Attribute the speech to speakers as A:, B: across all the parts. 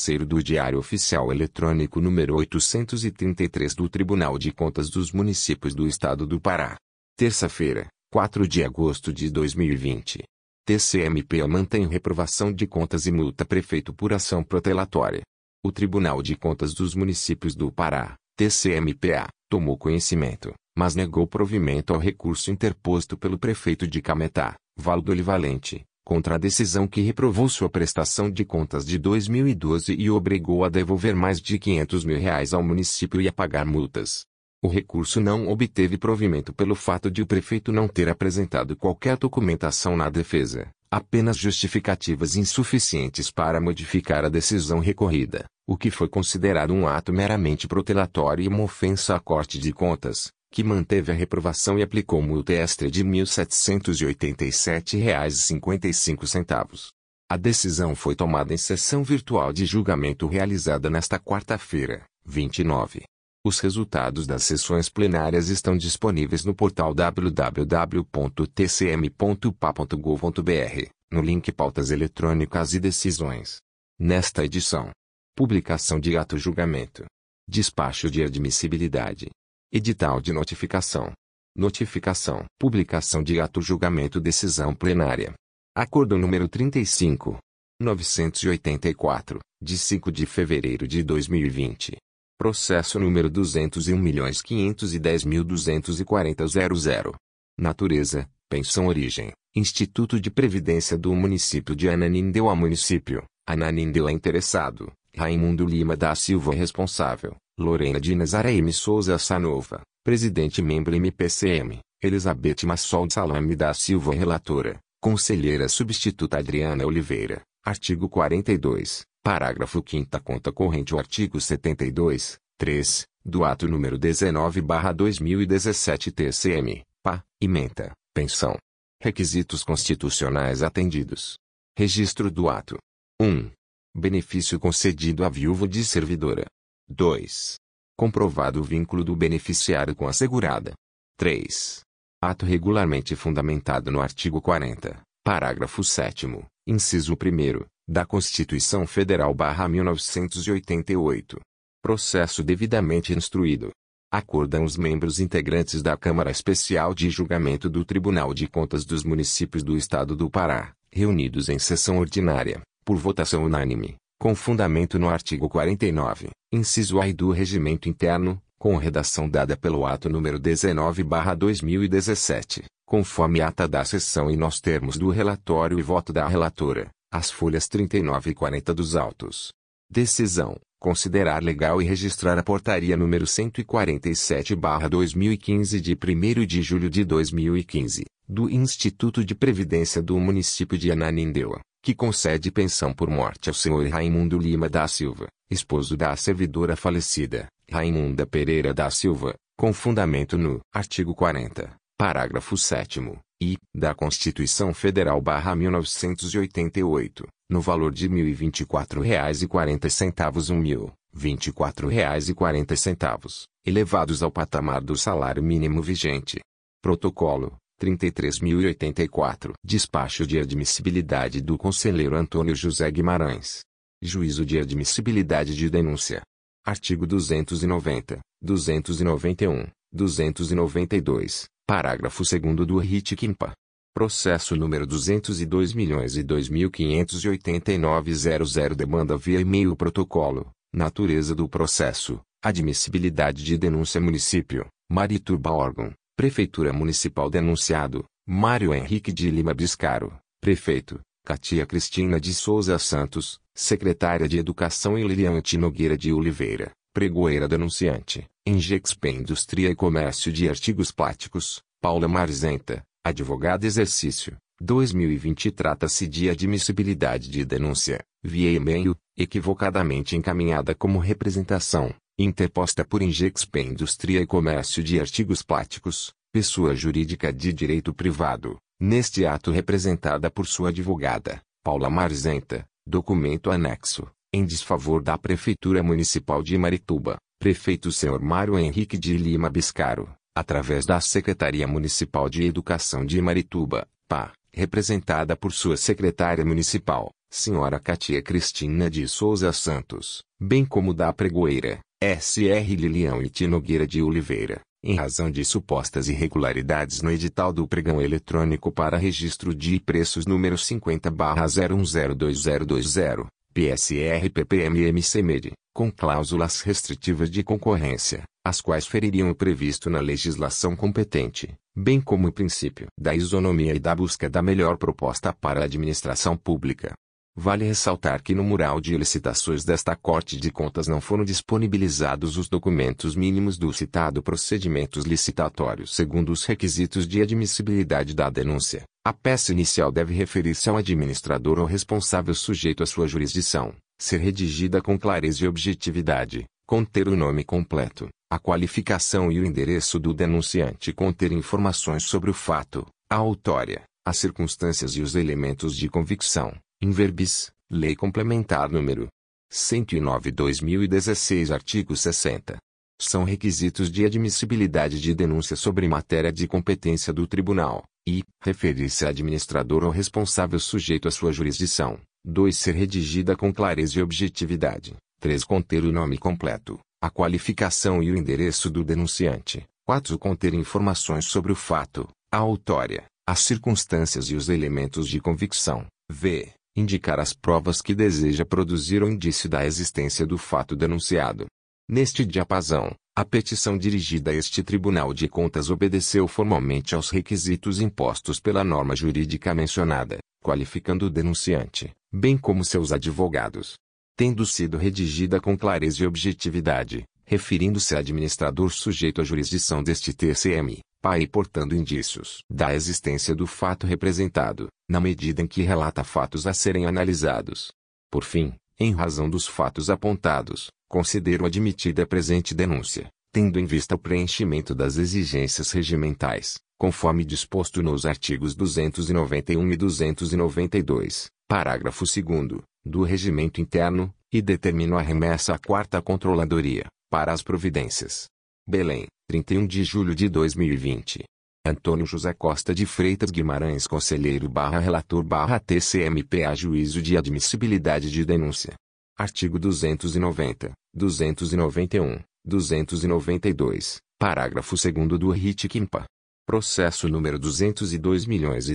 A: Terceiro do Diário Oficial Eletrônico número 833 do Tribunal de Contas dos Municípios do Estado do Pará. Terça-feira, 4 de agosto de 2020. TCMPA mantém reprovação de contas e multa prefeito por ação protelatória. O Tribunal de Contas dos Municípios do Pará, TCMPA, tomou conhecimento, mas negou provimento ao recurso interposto pelo prefeito de Cametá, Valdo Olivalente, contra a decisão que reprovou sua prestação de contas de 2012 e obrigou a devolver mais de 500 mil reais ao município e a pagar multas. O recurso não obteve provimento pelo fato de o prefeito não ter apresentado qualquer documentação na defesa, apenas justificativas insuficientes para modificar a decisão recorrida, o que foi considerado um ato meramente protelatório e uma ofensa à Corte de Contas, que manteve a reprovação e aplicou multa extra de R$ 1.787,55. A decisão foi tomada em sessão virtual de julgamento realizada nesta quarta-feira, 29. Os resultados das sessões plenárias estão disponíveis no portal www.tcm.pa.gov.br, no link Pautas Eletrônicas e Decisões. Nesta edição, publicação de ato julgamento, despacho de admissibilidade, Edital de notificação. Notificação. Publicação de ato julgamento decisão plenária. Acordo número 35. 984, de 5 de fevereiro de 2020. Processo número 201.510.240.00. Natureza, pensão origem, Instituto de Previdência do Município de Ananindeua Município, Ananindeua interessado, Raimundo Lima da Silva responsável, Lorena de Nazaré M. Souza Sanova, presidente membro MPCM, Elizabeth Massol Salame da Silva relatora, conselheira substituta Adriana Oliveira, artigo 42, parágrafo 5 conta corrente o artigo 72, 3, do ato número 19/2017 TCM, PA, ementa, pensão. Requisitos constitucionais atendidos. Registro do ato. 1. Benefício concedido à viúva de servidora. 2. Comprovado o vínculo do beneficiário com a segurada. 3. Ato regularmente fundamentado no artigo 40, parágrafo 7 inciso 1 da Constituição Federal barra 1988. Processo devidamente instruído. Acordam os membros integrantes da Câmara Especial de Julgamento do Tribunal de Contas dos Municípios do Estado do Pará, reunidos em sessão ordinária, por votação unânime, com fundamento no artigo 49, inciso A do Regimento Interno, com redação dada pelo ato número 19/2017, conforme ata da sessão e nos termos do relatório e voto da relatora, as folhas 39 e 40 dos autos. Decisão: considerar legal e registrar a portaria número 147/2015 de 1 de julho de 2015, do Instituto de Previdência do Município de Ananindeua que concede pensão por morte ao senhor Raimundo Lima da Silva, esposo da servidora falecida, Raimunda Pereira da Silva, com fundamento no artigo 40, parágrafo 7 e da Constituição Federal barra 1988, no valor de R$ 1.024,40 um mil, R$ 24,40, elevados ao patamar do salário mínimo vigente. Protocolo 33.084. Despacho de admissibilidade do conselheiro Antônio José Guimarães. Juízo de admissibilidade de denúncia. Artigo 290, 291, 292, parágrafo 2 do RIT Quimpa. Processo número 202.002.589.00 demanda via e-mail protocolo, natureza do processo, admissibilidade de denúncia município, Marituba órgão, Prefeitura Municipal denunciado, Mário Henrique de Lima Biscaro, Prefeito, Katia Cristina de Souza Santos, Secretária de Educação e Liliante Nogueira de Oliveira, Pregoeira denunciante, Engexp Indústria e Comércio de Artigos Plásticos, Paula Marzenta, Advogada Exercício, 2020 Trata-se de admissibilidade de denúncia, via e-mail, equivocadamente encaminhada como representação, interposta por Ingexp Indústria e Comércio de Artigos Plásticos, pessoa jurídica de direito privado, neste ato representada por sua advogada, Paula Marzenta, documento anexo, em desfavor da Prefeitura Municipal de Marituba, prefeito Sr. Mário Henrique de Lima Biscaro, através da Secretaria Municipal de Educação de Marituba, PA, representada por sua secretária municipal, Sra. Katia Cristina de Souza Santos, bem como da pregoeira, S.R. Lilião e Tinogueira de Oliveira, em razão de supostas irregularidades no edital do pregão eletrônico para registro de preços número 50-01022020, PSR-PPM-MC-MED, com cláusulas restritivas de concorrência, as quais feririam o previsto na legislação competente, bem como o princípio da isonomia e da busca da melhor proposta para a administração pública. Vale ressaltar que no mural de licitações desta Corte de Contas não foram disponibilizados os documentos mínimos do citado procedimentos licitatórios segundo os requisitos de admissibilidade da denúncia. A peça inicial deve referir-se ao administrador ou responsável sujeito à sua jurisdição, ser redigida com clareza e objetividade, conter o nome completo, a qualificação e o endereço do denunciante conter informações sobre o fato, a autória, as circunstâncias e os elementos de convicção, in verbis, Lei Complementar número 109/2016, artigo 60. São requisitos de admissibilidade de denúncia sobre matéria de competência do tribunal, e, referir-se a administrador ou responsável sujeito à sua jurisdição. 2. Ser redigida com clareza e objetividade. 3. Conter o nome completo a qualificação e o endereço do denunciante. 4. Conter informações sobre o fato, a autória, as circunstâncias e os elementos de convicção. V. Indicar as provas que deseja produzir ou indício da existência do fato denunciado. Neste diapasão, a petição dirigida a este Tribunal de Contas obedeceu formalmente aos requisitos impostos pela norma jurídica mencionada, qualificando o denunciante, bem como seus advogados, tendo sido redigida com clareza e objetividade, referindo-se a administrador sujeito à jurisdição deste TCM, pai portando indícios da existência do fato representado, na medida em que relata fatos a serem analisados. Por fim, em razão dos fatos apontados, considero admitida a presente denúncia, tendo em vista o preenchimento das exigências regimentais, conforme disposto nos artigos 291 e 292, parágrafo 2 do Regimento Interno, e determino a remessa à Quarta Controladoria, para as providências. Belém, 31 de julho de 2020. Antônio José Costa de Freitas Guimarães Conselheiro barra Relator barra TCMPA Juízo de Admissibilidade de Denúncia. Artigo 290, 291, 292, parágrafo 2 do RIT Quimpa. Processo número 202 milhões e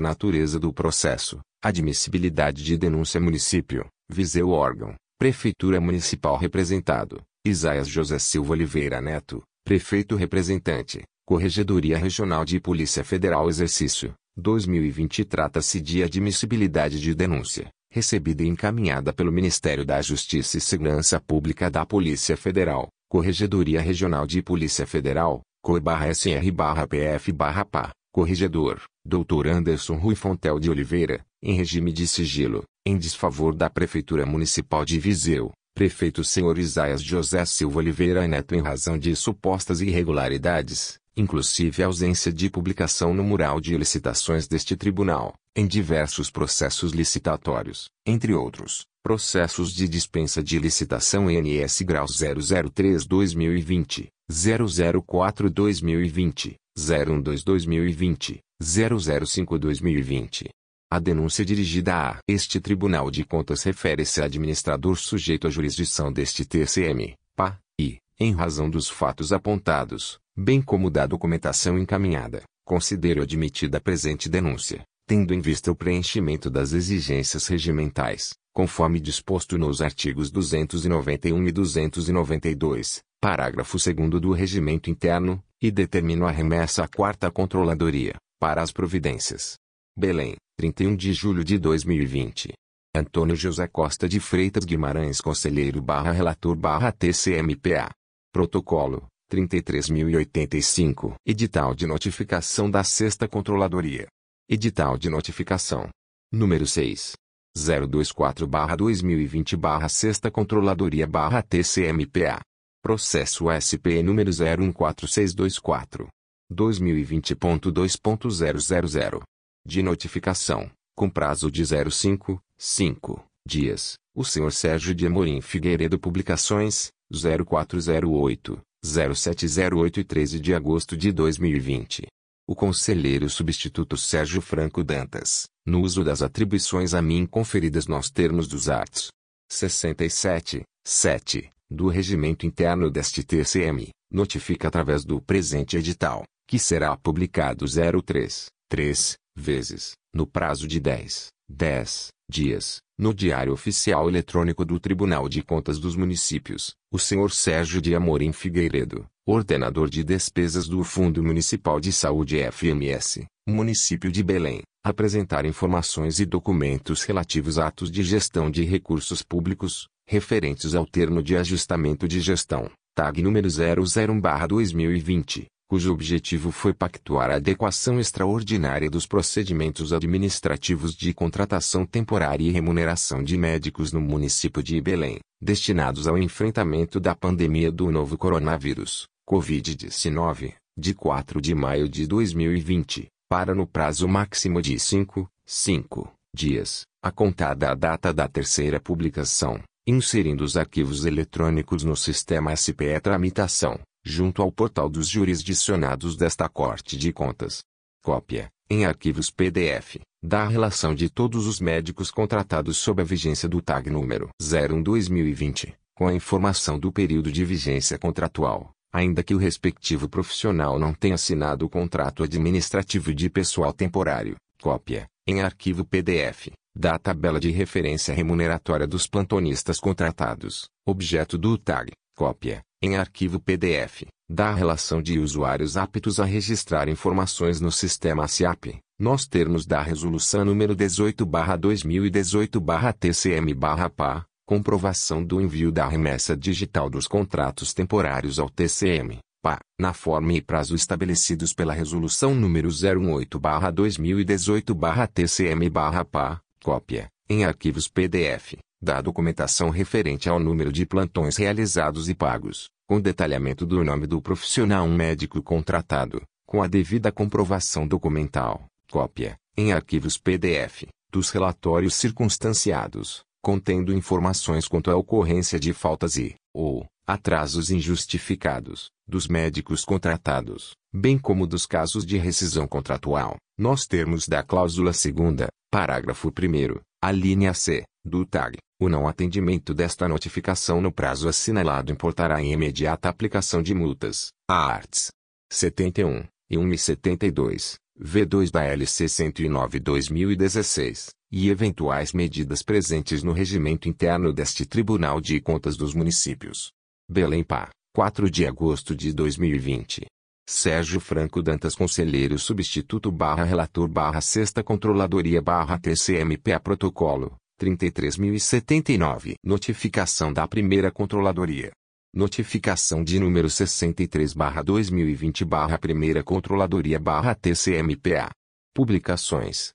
A: Natureza do processo. Admissibilidade de denúncia município. Viseu órgão. Prefeitura Municipal representado. Isaias José Silva Oliveira Neto. Prefeito representante. Corregedoria Regional de Polícia Federal Exercício. 2020 Trata-se de admissibilidade de denúncia, recebida e encaminhada pelo Ministério da Justiça e Segurança Pública da Polícia Federal, Corregedoria Regional de Polícia Federal, COE-SR-PF-PA, Corregedor, Dr. Anderson Rui Fontel de Oliveira, em regime de sigilo, em desfavor da Prefeitura Municipal de Viseu, Prefeito Sr. Isaias José Silva Oliveira Neto em razão de supostas irregularidades, inclusive ausência de publicação no mural de licitações deste tribunal, em diversos processos licitatórios, entre outros, processos de dispensa de licitação NS Grau 003-2020, 004-2020, 012-2020, 005-2020. A denúncia dirigida a este Tribunal de Contas refere-se a administrador sujeito à jurisdição deste TCM, PA, e, em razão dos fatos apontados, bem como da documentação encaminhada, considero admitida a presente denúncia, tendo em vista o preenchimento das exigências regimentais, conforme disposto nos artigos 291 e 292, parágrafo 2 do Regimento Interno, e determino a remessa à Quarta Controladoria, para as providências. Belém, 31 de julho de 2020. Antônio José Costa de Freitas Guimarães Conselheiro barra Relator barra TCMPA. Protocolo, 33.085. Edital de notificação da Sexta Controladoria. Edital de notificação. Número 6. 024-2020 Sexta Controladoria TCMPA. Processo SPE número 014624. 2020.2.000 de notificação, com prazo de 05, 5 dias, o Sr. Sérgio de Amorim Figueiredo Publicações, 0408, 0708 e 13 de agosto de 2020. o conselheiro substituto Sérgio Franco Dantas, no uso das atribuições a mim conferidas nos termos dos arts. 67, 7, do Regimento Interno deste TCM, notifica através do presente edital, que será publicado 03, 3, vezes, no prazo de 10, 10 dias, no Diário Oficial Eletrônico do Tribunal de Contas dos Municípios, o senhor Sérgio de Amorim Figueiredo, ordenador de despesas do Fundo Municipal de Saúde FMS, município de Belém, apresentar informações e documentos relativos a atos de gestão de recursos públicos, referentes ao termo de ajustamento de gestão, TAG número 001/2020, cujo objetivo foi pactuar a adequação extraordinária dos procedimentos administrativos de contratação temporária e remuneração de médicos no município de Belém, destinados ao enfrentamento da pandemia do novo coronavírus, Covid-19, de 4 de maio de 2020, para no prazo máximo de 5, 5 dias, a contada a data da terceira publicação, inserindo os arquivos eletrônicos no sistema SPE Tramitação, junto ao portal dos jurisdicionados desta Corte de Contas. Cópia, em arquivos PDF, da relação de todos os médicos contratados sob a vigência do TAG número 01-2020, com a informação do período de vigência contratual, ainda que o respectivo profissional não tenha assinado o contrato administrativo de pessoal temporário. Cópia, em arquivo PDF, da tabela de referência remuneratória dos plantonistas contratados, objeto do TAG. Cópia, em arquivo PDF, da relação de usuários aptos a registrar informações no sistema SIAP, nos termos da Resolução número 18-2018-TCM-PA, comprovação do envio da remessa digital dos contratos temporários ao TCM, PA, na forma e prazo estabelecidos pela Resolução número 08-2018-TCM-PA, cópia, em arquivos PDF, da documentação referente ao número de plantões realizados e pagos, com detalhamento do nome do profissional médico contratado, com a devida comprovação documental, cópia, em arquivos PDF, dos relatórios circunstanciados, contendo informações quanto à ocorrência de faltas e, ou, atrasos injustificados, dos médicos contratados, bem como dos casos de rescisão contratual, nos termos da cláusula 2 parágrafo 1 a linha C, do TAG, o não atendimento desta notificação no prazo assinalado importará em imediata aplicação de multas, arts. 71, e 172, V2 da LC 109-2016, e eventuais medidas presentes no regimento interno deste Tribunal de Contas dos Municípios. Belém Pá, 4 de agosto de 2020. Sérgio Franco Dantas Conselheiro Substituto barra Relator barra Sexta Controladoria barra TCMPA Protocolo, 33.079. Notificação da Primeira Controladoria. Notificação de número 63-2020 Primeira Controladoria TCMPA. Publicações,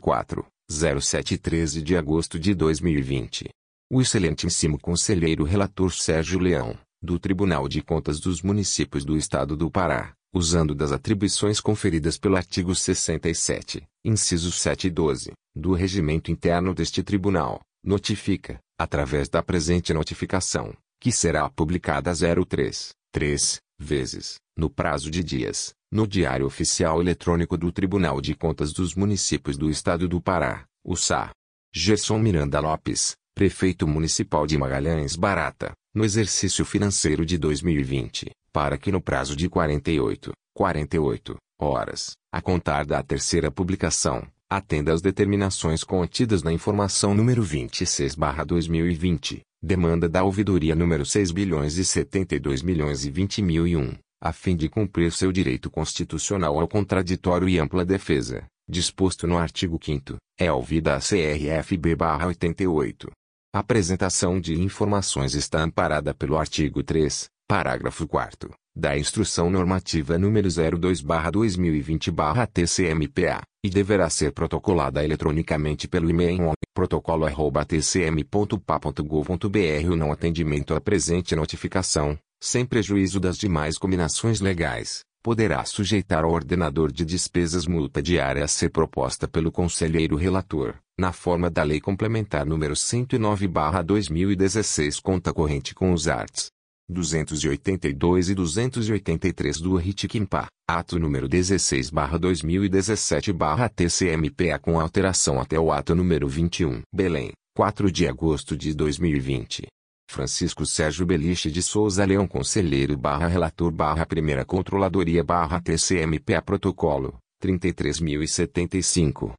A: 04, 07 13 de agosto de 2020. O excelentíssimo conselheiro relator Sérgio Leão, do Tribunal de Contas dos Municípios do Estado do Pará, usando das atribuições conferidas pelo artigo 67, incisos 7 e 12, do regimento interno deste tribunal, notifica, através da presente notificação, que será publicada 03, 3, vezes, no prazo de dias, no Diário Oficial Eletrônico do Tribunal de Contas dos Municípios do Estado do Pará, o SA. Gerson Miranda Lopes, Prefeito Municipal de Magalhães Barata, no exercício financeiro de 2020, para que no prazo de 48, 48 horas, a contar da terceira publicação, atenda às determinações contidas na informação número 26/2020, demanda da ouvidoria número 6 bilhões e 72 milhões e 20 mil e 1, a fim de cumprir seu direito constitucional ao contraditório e ampla defesa, disposto no artigo 5º, é ouvida a CRFB/88. A apresentação de informações está amparada pelo artigo 3, parágrafo 4 da Instrução Normativa número 02/2020/TCMPA, e deverá ser protocolada eletronicamente pelo e-mail protocolo@tcm.pa.gov.br o não atendimento à presente notificação, sem prejuízo das demais combinações legais, poderá sujeitar ao ordenador de despesas multa diária a ser proposta pelo conselheiro relator, na forma da Lei Complementar número 109/2016 conta corrente com os arts. 282 e 283 do Ritquimpa, ato número 16/2017/TCMPA com alteração até o ato número 21. Belém, 4 de agosto de 2020. Francisco Sérgio Beliche de Souza Leão Conselheiro barra Relator barra Primeira Controladoria barra TCMPA Protocolo, 33.075.